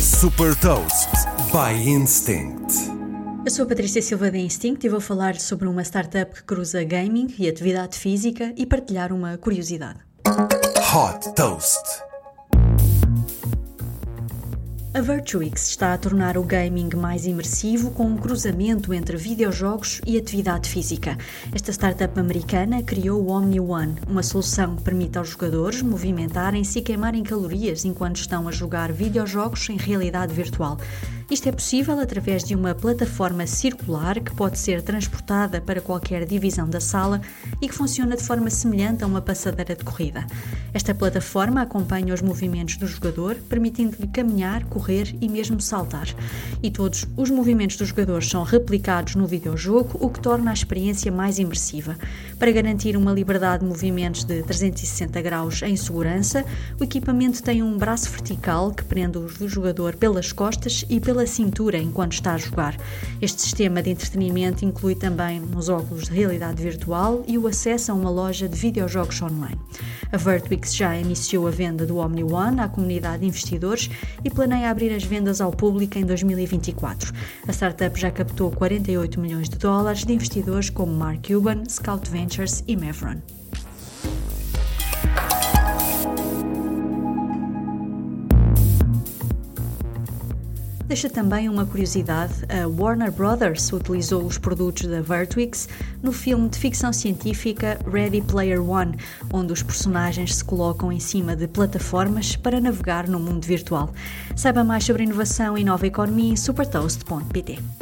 Super Toast by Instinct. Eu sou a Patrícia Silva da Instinct e vou falar sobre uma startup que cruza gaming e atividade física e partilhar uma curiosidade. Hot Toast. A Virtuix está a tornar o gaming mais imersivo com um cruzamento entre videojogos e atividade física. Esta startup americana criou o Omni One, uma solução que permite aos jogadores movimentarem-se e queimarem calorias enquanto estão a jogar videojogos em realidade virtual. Isto é possível através de uma plataforma circular que pode ser transportada para qualquer divisão da sala e que funciona de forma semelhante a uma passadeira de corrida. Esta plataforma acompanha os movimentos do jogador, permitindo-lhe caminhar, correr e mesmo saltar. E todos os movimentos dos jogadores são replicados no videojogo, o que torna a experiência mais imersiva. Para garantir uma liberdade de movimentos de 360 graus em segurança, o equipamento tem um braço vertical que prende o jogador pelas costas e pela pela cintura enquanto está a jogar. Este sistema de entretenimento inclui também os óculos de realidade virtual e o acesso a uma loja de videojogos online. A Vertwix já iniciou a venda do Omni One à comunidade de investidores e planeia abrir as vendas ao público em 2024. A startup já captou 48 milhões de dólares de investidores como Mark Cuban, Scout Ventures e Mevron. Deixa também uma curiosidade: a Warner Brothers utilizou os produtos da Vertwix no filme de ficção científica Ready Player One, onde os personagens se colocam em cima de plataformas para navegar no mundo virtual. Saiba mais sobre inovação e nova economia em supertoast.pt.